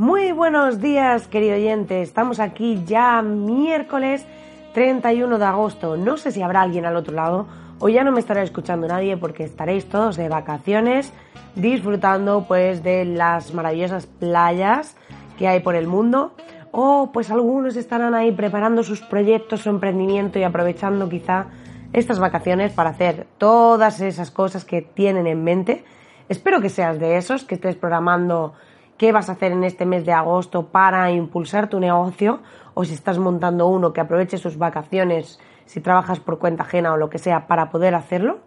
Muy buenos días, querido oyente. Estamos aquí ya miércoles 31 de agosto. No sé si habrá alguien al otro lado o ya no me estará escuchando nadie porque estaréis todos de vacaciones disfrutando pues de las maravillosas playas que hay por el mundo o pues algunos estarán ahí preparando sus proyectos, su emprendimiento y aprovechando quizá estas vacaciones para hacer todas esas cosas que tienen en mente. Espero que seas de esos, que estés programando qué vas a hacer en este mes de agosto para impulsar tu negocio o si estás montando uno que aproveche sus vacaciones, si trabajas por cuenta ajena o lo que sea para poder hacerlo.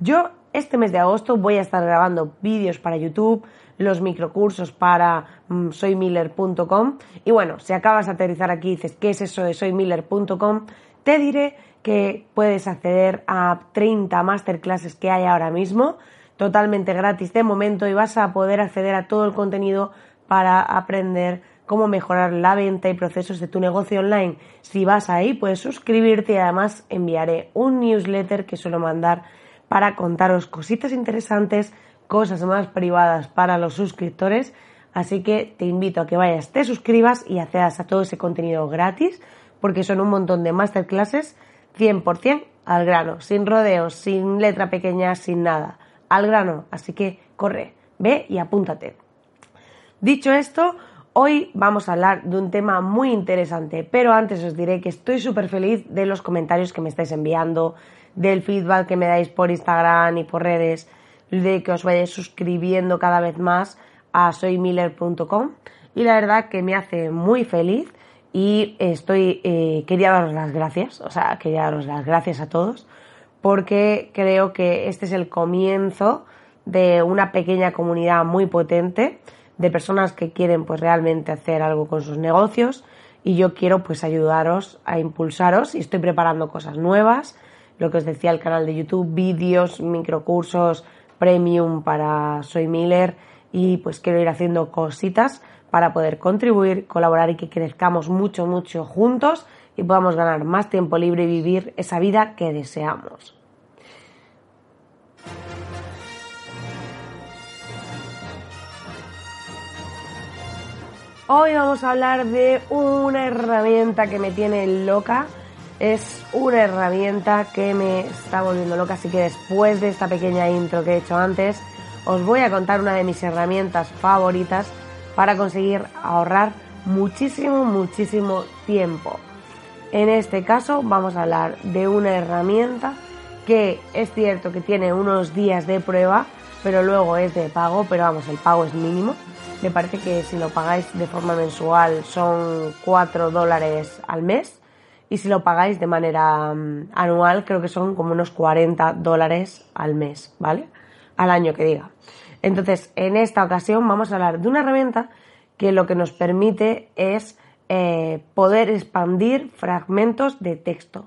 Yo este mes de agosto voy a estar grabando vídeos para YouTube, los microcursos para mm, soymiller.com y bueno, si acabas de aterrizar aquí y dices, ¿qué es eso de soymiller.com? Te diré que puedes acceder a 30 masterclasses que hay ahora mismo totalmente gratis de momento y vas a poder acceder a todo el contenido para aprender cómo mejorar la venta y procesos de tu negocio online. Si vas ahí, puedes suscribirte y además enviaré un newsletter que suelo mandar para contaros cositas interesantes, cosas más privadas para los suscriptores. Así que te invito a que vayas, te suscribas y accedas a todo ese contenido gratis, porque son un montón de masterclasses 100% al grano, sin rodeos, sin letra pequeña, sin nada al grano, así que corre, ve y apúntate. Dicho esto, hoy vamos a hablar de un tema muy interesante, pero antes os diré que estoy súper feliz de los comentarios que me estáis enviando, del feedback que me dais por Instagram y por redes, de que os vayáis suscribiendo cada vez más a soymiller.com y la verdad que me hace muy feliz y estoy eh, quería daros las gracias, o sea, quería daros las gracias a todos porque creo que este es el comienzo de una pequeña comunidad muy potente de personas que quieren pues realmente hacer algo con sus negocios. Y yo quiero pues ayudaros a impulsaros y estoy preparando cosas nuevas, lo que os decía el canal de YouTube, vídeos, microcursos premium para Soy Miller. Y pues quiero ir haciendo cositas para poder contribuir, colaborar y que crezcamos mucho, mucho juntos y podamos ganar más tiempo libre y vivir esa vida que deseamos. Hoy vamos a hablar de una herramienta que me tiene loca. Es una herramienta que me está volviendo loca, así que después de esta pequeña intro que he hecho antes, os voy a contar una de mis herramientas favoritas para conseguir ahorrar muchísimo, muchísimo tiempo. En este caso vamos a hablar de una herramienta que es cierto que tiene unos días de prueba, pero luego es de pago, pero vamos, el pago es mínimo me parece que si lo pagáis de forma mensual son 4 dólares al mes y si lo pagáis de manera mm, anual creo que son como unos 40 dólares al mes, ¿vale? Al año que diga. Entonces, en esta ocasión vamos a hablar de una herramienta que lo que nos permite es eh, poder expandir fragmentos de texto.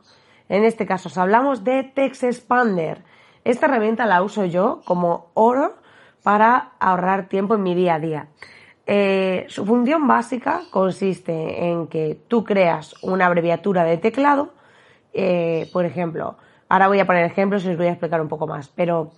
En este caso os hablamos de Text Expander. Esta herramienta la uso yo como oro para ahorrar tiempo en mi día a día. Eh, su función básica consiste en que tú creas una abreviatura de teclado, eh, por ejemplo, ahora voy a poner ejemplos y os voy a explicar un poco más, pero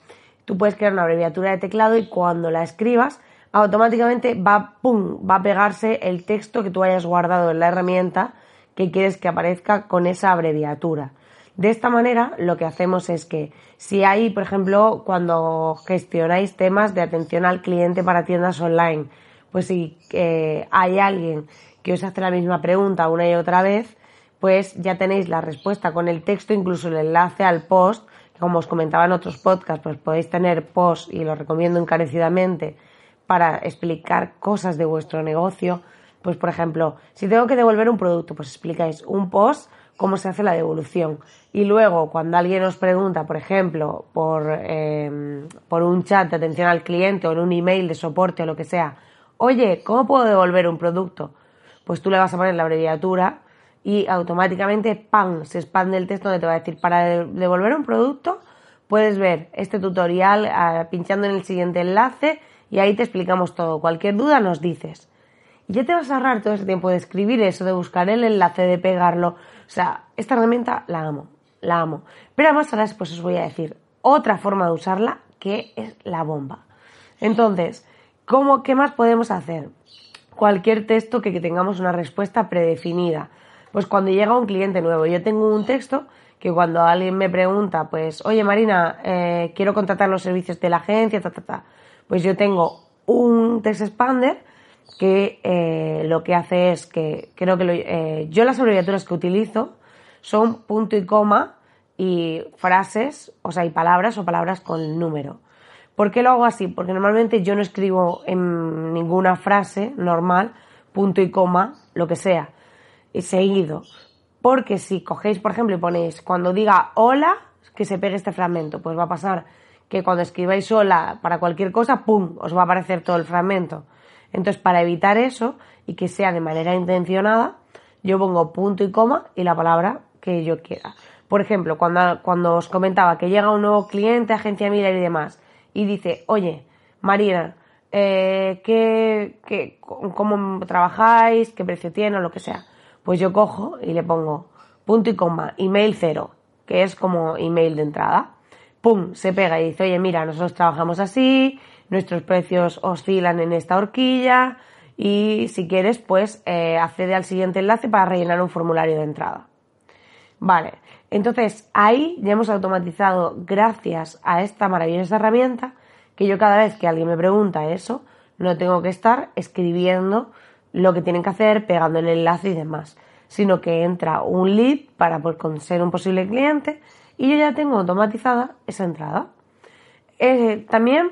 tú puedes crear una abreviatura de teclado y cuando la escribas, automáticamente va, pum, va a pegarse el texto que tú hayas guardado en la herramienta que quieres que aparezca con esa abreviatura. De esta manera, lo que hacemos es que si hay, por ejemplo, cuando gestionáis temas de atención al cliente para tiendas online, pues si eh, hay alguien que os hace la misma pregunta una y otra vez, pues ya tenéis la respuesta con el texto, incluso el enlace al post, como os comentaba en otros podcasts, pues podéis tener post y lo recomiendo encarecidamente para explicar cosas de vuestro negocio. Pues por ejemplo, si tengo que devolver un producto, pues explicáis un post cómo se hace la devolución. Y luego, cuando alguien os pregunta, por ejemplo, por, em, por un chat de atención al cliente o en un email de soporte o lo que sea, oye, ¿cómo puedo devolver un producto? Pues tú le vas a poner la abreviatura y automáticamente, ¡pam!, se expande el texto donde te va a decir, para devolver un producto, puedes ver este tutorial ah, pinchando en el siguiente enlace y ahí te explicamos todo. Cualquier duda nos dices. Y ya te vas a ahorrar todo ese tiempo de escribir eso, de buscar el enlace, de pegarlo. O sea, esta herramienta la amo, la amo. Pero además ahora pues os voy a decir otra forma de usarla que es la bomba. Entonces, ¿cómo, ¿qué más podemos hacer? Cualquier texto que tengamos una respuesta predefinida. Pues cuando llega un cliente nuevo, yo tengo un texto que cuando alguien me pregunta, pues, oye Marina, eh, quiero contratar los servicios de la agencia, ta, ta, ta, pues yo tengo un text expander que eh, lo que hace es que creo que eh, yo las abreviaturas que utilizo son punto y coma y frases, o sea, y palabras o palabras con número. ¿Por qué lo hago así? Porque normalmente yo no escribo en ninguna frase normal punto y coma, lo que sea seguido. Porque si cogéis, por ejemplo, y ponéis cuando diga hola, que se pegue este fragmento, pues va a pasar que cuando escribáis hola para cualquier cosa, ¡pum!, os va a aparecer todo el fragmento. Entonces, para evitar eso y que sea de manera intencionada, yo pongo punto y coma y la palabra que yo quiera. Por ejemplo, cuando, cuando os comentaba que llega un nuevo cliente, agencia Miller y demás, y dice, oye, Marina, eh, ¿qué, qué, ¿cómo trabajáis? ¿Qué precio tiene? O lo que sea pues yo cojo y le pongo punto y coma, email cero, que es como email de entrada. Pum, se pega y dice, oye, mira, nosotros trabajamos así, nuestros precios oscilan en esta horquilla y si quieres, pues eh, accede al siguiente enlace para rellenar un formulario de entrada. Vale, entonces ahí ya hemos automatizado, gracias a esta maravillosa herramienta, que yo cada vez que alguien me pregunta eso, no tengo que estar escribiendo lo que tienen que hacer, pegando el enlace y demás, sino que entra un lead para poder ser un posible cliente y yo ya tengo automatizada esa entrada. Eh, también,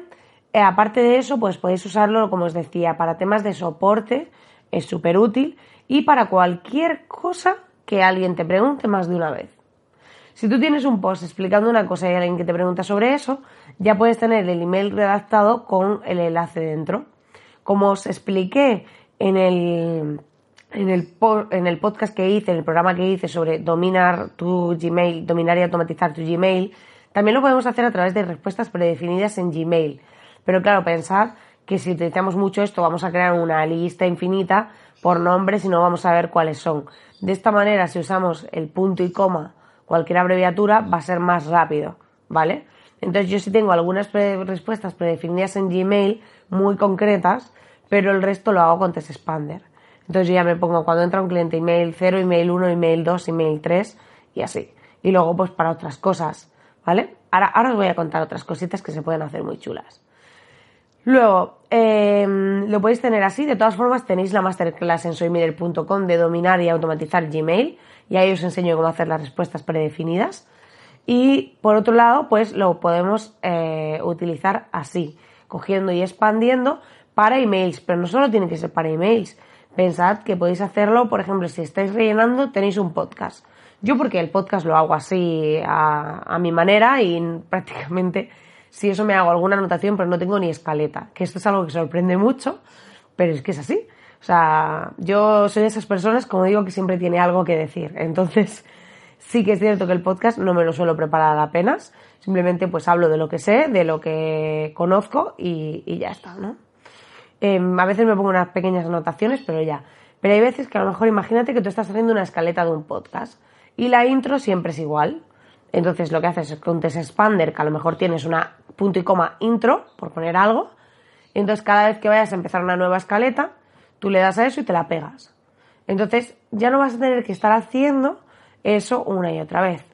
eh, aparte de eso, pues podéis usarlo, como os decía, para temas de soporte, es súper útil, y para cualquier cosa que alguien te pregunte más de una vez. Si tú tienes un post explicando una cosa y alguien que te pregunta sobre eso, ya puedes tener el email redactado con el enlace dentro. Como os expliqué en el, en el, en el podcast que hice, en el programa que hice sobre dominar tu Gmail, dominar y automatizar tu Gmail, también lo podemos hacer a través de respuestas predefinidas en Gmail. Pero claro, pensad que si utilizamos mucho esto vamos a crear una lista infinita por nombres y no vamos a ver cuáles son. De esta manera, si usamos el punto y coma, cualquier abreviatura, va a ser más rápido, ¿vale? Entonces yo sí tengo algunas respuestas predefinidas en Gmail muy concretas pero el resto lo hago con Test Expander. Entonces yo ya me pongo cuando entra un cliente email 0, email 1, email 2, email 3 y así. Y luego pues para otras cosas, ¿vale? Ahora, ahora os voy a contar otras cositas que se pueden hacer muy chulas. Luego, em, lo podéis tener así. De todas formas, tenéis la masterclass en soymider.com de dominar y automatizar Gmail. Y ahí os enseño cómo hacer las respuestas predefinidas. Y por otro lado, pues lo podemos eh, utilizar así, cogiendo y expandiendo para emails, pero no solo tiene que ser para emails. Pensad que podéis hacerlo, por ejemplo, si estáis rellenando, tenéis un podcast. Yo porque el podcast lo hago así a, mi manera y prácticamente si eso me hago alguna anotación, pero no tengo ni escaleta, que esto es algo que sorprende mucho, pero es que es así. O sea, yo soy de esas personas, como digo, que siempre tiene algo que decir. Entonces, sí que es cierto que el podcast no me lo suelo preparar apenas, simplemente pues hablo de lo que sé, de lo que conozco y, y ya está, ¿no? Em, a veces me pongo unas pequeñas anotaciones, pero ya. Pero hay veces que a lo mejor imagínate que tú estás haciendo una escaleta de un podcast y la intro siempre es igual. Entonces lo que haces es un test expander, que a lo mejor tienes una punto y coma intro, por poner algo. Entonces cada vez que vayas a empezar una nueva escaleta, tú le das a eso y te la pegas. Entonces ya no vas a tener que estar haciendo eso una y otra vez.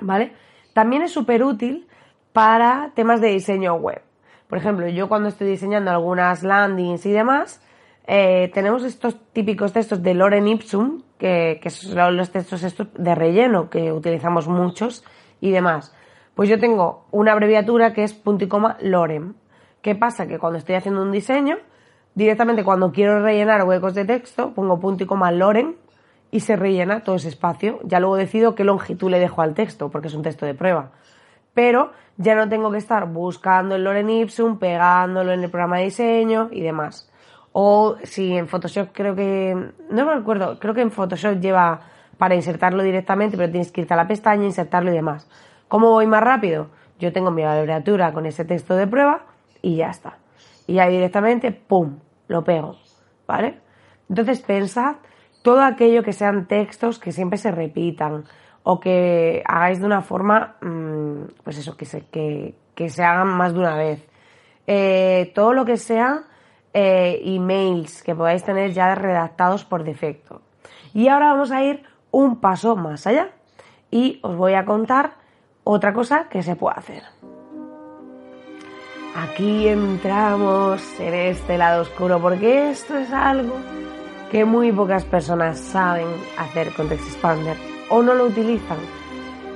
¿vale? También es súper útil para temas de diseño web. Por ejemplo, yo cuando estoy diseñando algunas landings y demás, eh, tenemos estos típicos textos de Loren Ipsum, que, son los textos estos de relleno, que utilizamos muchos y demás. Pues yo tengo una abreviatura que es punto y coma Lorem. ¿Qué pasa? Que cuando estoy haciendo un diseño, directamente cuando quiero rellenar huecos de texto, pongo punto y coma Lorem y se rellena todo ese espacio. Ya luego decido qué longitud le dejo al texto, porque es un texto de prueba. Pero ya no tengo que estar buscando el Lorem Ipsum, pegándolo en el programa de diseño y demás. O si en Photoshop creo que, no me acuerdo, creo que en Photoshop lleva para insertarlo directamente, pero tienes que irte a la pestaña, insertarlo y demás. ¿Cómo voy más rápido? Yo tengo mi abreviatura con ese texto de prueba y ya está. Y ya directamente, ¡pum!, lo pego. ¿Vale? Entonces pensad todo aquello que sean textos que siempre se repitan o que hagáis de una forma, mm, pues eso, que se, que, se hagan más de una vez. Eh, todo lo que sea eh, emails que podáis tener ya redactados por defecto. Y ahora vamos a ir un paso más allá y os voy a contar otra cosa que se puede hacer. Aquí entramos en este lado oscuro porque esto es algo que muy pocas personas saben hacer con Expander o no lo utilizan.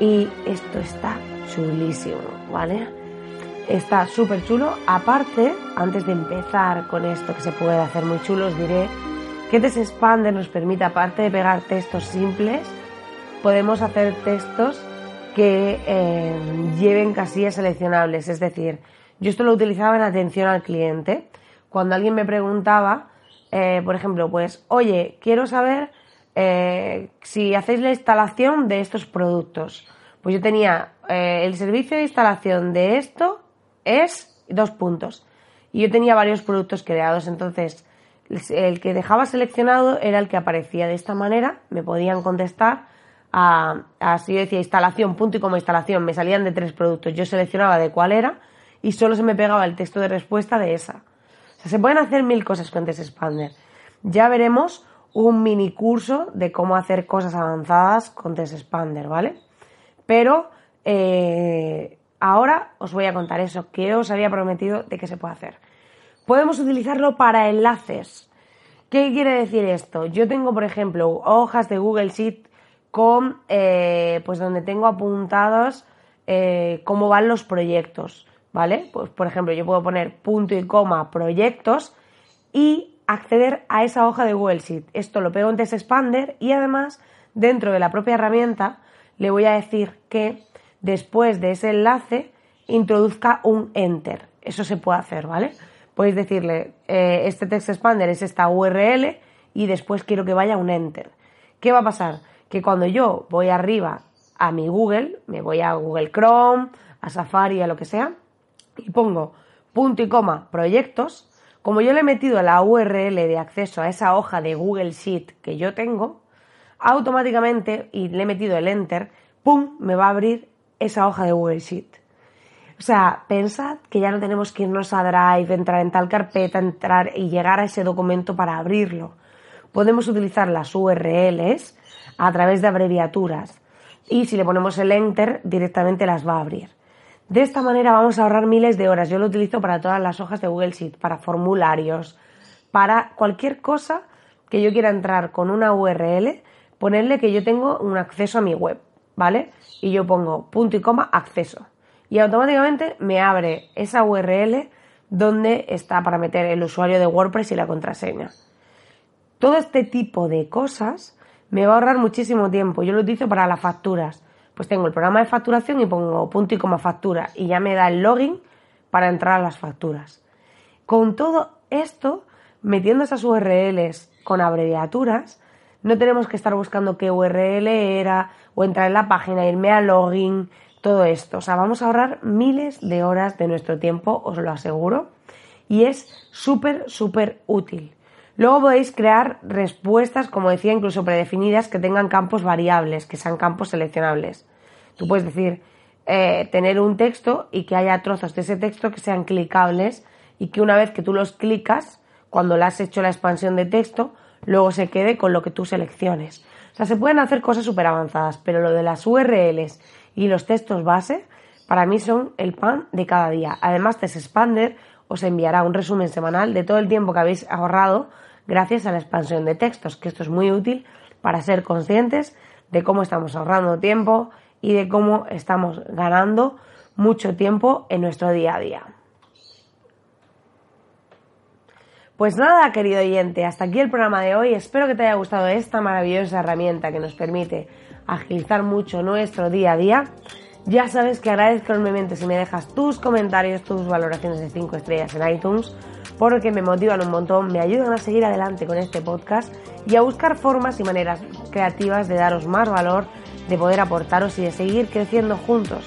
Y esto está chulísimo, ¿vale? está súper chulo. Aparte, antes de empezar con esto que se puede hacer muy chulo, os diré que Expander nos permite, aparte de pegar textos simples, podemos hacer textos que eh, lleven casillas seleccionables. Es decir, yo esto lo utilizaba en atención al cliente. Cuando alguien me preguntaba, eh, por ejemplo, pues, oye, quiero saber eh, si hacéis la instalación de estos productos. Pues yo tenía el servicio de instalación de esto es dos puntos. Y yo tenía varios productos creados, entonces el que dejaba seleccionado era el que aparecía de esta manera, me podían contestar a, si yo decía instalación, punto y como instalación, me salían de tres productos, yo seleccionaba de cuál era y solo se me pegaba el texto de respuesta de esa. O sea, se pueden hacer mil cosas con Expander. Ya veremos un mini curso de cómo hacer cosas avanzadas con Expander, ¿vale? Pero eh, Ahora os voy a contar eso que os había prometido de que se puede hacer. Podemos utilizarlo para enlaces. ¿Qué quiere decir esto? Yo tengo, por ejemplo, hojas de Google Sheet con, eh, pues donde tengo apuntados eh, cómo van los proyectos, ¿vale? Pues, por ejemplo, yo puedo poner punto y coma proyectos y acceder a esa hoja de Google Sheet. Esto lo pego en Test Expander y además, dentro de la propia herramienta, le voy a decir que después de ese enlace introduzca un enter. Eso se puede hacer, ¿vale? Podéis decirle, eh, este text expander es esta URL y después quiero que vaya un enter. ¿Qué va a pasar? Que cuando yo voy arriba a mi Google, me voy a Google Chrome, a Safari, a lo que sea, y pongo punto y coma proyectos, como yo le he metido la URL de acceso a esa hoja de Google Sheet que yo tengo, automáticamente, y le he metido el enter, ¡pum!, me va a abrir esa hoja de Google Sheet. O sea, pensad que ya no tenemos que irnos a Drive, entrar en tal carpeta, entrar y llegar a ese documento para abrirlo. Podemos utilizar las URLs a través de abreviaturas y si le ponemos el Enter directamente las va a abrir. De esta manera vamos a ahorrar miles de horas. Yo lo utilizo para todas las hojas de Google Sheet, para formularios, para cualquier cosa que yo quiera entrar con una URL, ponerle que yo tengo un acceso a mi web. ¿vale? Y yo pongo punto y coma acceso. Y automáticamente me abre esa URL donde está para meter el usuario de WordPress y la contraseña. Todo este tipo de cosas me va a ahorrar muchísimo tiempo. Yo lo utilizo para las facturas. Pues tengo el programa de facturación y pongo punto y coma factura y ya me da el login para entrar a las facturas. Con todo esto, metiendo esas URLs con abreviaturas, no tenemos que estar buscando qué URL era o entrar en la página, irme a login, todo esto. O sea, vamos a ahorrar miles de horas de nuestro tiempo, os lo aseguro. Y es súper, súper útil. Luego podéis crear respuestas, como decía, incluso predefinidas, que tengan campos variables, que sean campos seleccionables. Tú puedes decir, eh, tener un texto y que haya trozos de ese texto que sean clicables y que una vez que tú los clicas, cuando le has hecho la expansión de texto, luego se quede con lo que tú selecciones. O sea, se pueden hacer cosas súper avanzadas, pero lo de las URLs y los textos base para mí son el pan de cada día. Además, Expander os enviará un resumen semanal de todo el tiempo que habéis ahorrado gracias a la expansión de textos, que esto es muy útil para ser conscientes de cómo estamos ahorrando tiempo y de cómo estamos ganando mucho tiempo en nuestro día a día. Pues nada, querido oyente, hasta aquí el programa de hoy. Espero que te haya gustado esta maravillosa herramienta que nos permite agilizar mucho nuestro día a día. Ya sabes que agradezco enormemente si me dejas tus comentarios, tus valoraciones de 5 estrellas en iTunes, porque me motivan un montón, me ayudan a seguir adelante con este podcast y a buscar formas y maneras creativas de daros más valor, de poder aportaros y de seguir creciendo juntos,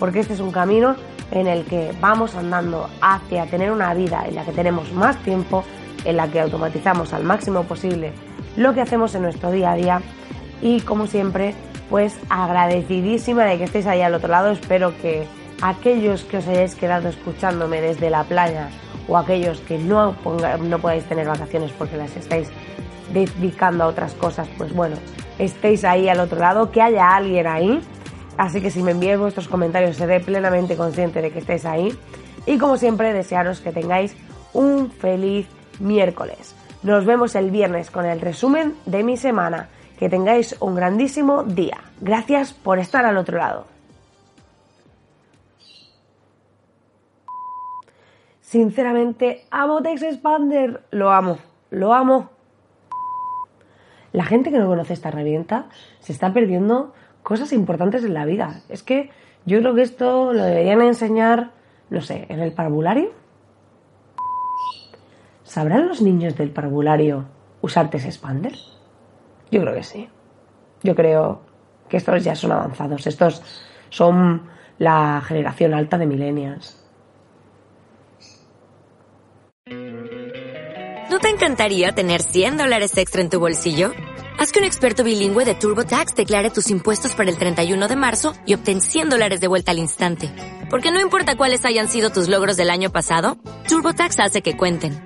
porque este es un camino en el que vamos andando hacia tener una vida en la que tenemos más tiempo, en la que automatizamos al máximo posible lo que hacemos en nuestro día a día y como siempre pues agradecidísima de que estéis ahí al otro lado, espero que aquellos que os hayáis quedado escuchándome desde la playa o aquellos que no, no podáis tener vacaciones porque las estáis dedicando a otras cosas, pues bueno, estéis ahí al otro lado, que haya alguien ahí Así que si me enviáis vuestros comentarios seré plenamente consciente de que estéis ahí. Y como siempre, desearos que tengáis un feliz miércoles. Nos vemos el viernes con el resumen de mi semana. Que tengáis un grandísimo día. Gracias por estar al otro lado. Sinceramente, amo Tex Expander. Lo amo, lo amo. La gente que no conoce esta herramienta se está perdiendo cosas importantes en la vida. Es que yo creo que esto lo deberían enseñar, no sé, en el parvulario. ¿Sabrán los niños del parvulario usar Test Expander? Yo creo que sí. Yo creo que estos ya son avanzados. Estos son la generación alta de millennials. ¿No te encantaría tener 100 dólares extra en tu bolsillo? Haz que un experto bilingüe de TurboTax declare tus impuestos para el 31 de marzo y obtén 100 dólares de vuelta al instante. Porque no importa cuáles hayan sido tus logros del año pasado, TurboTax hace que cuenten.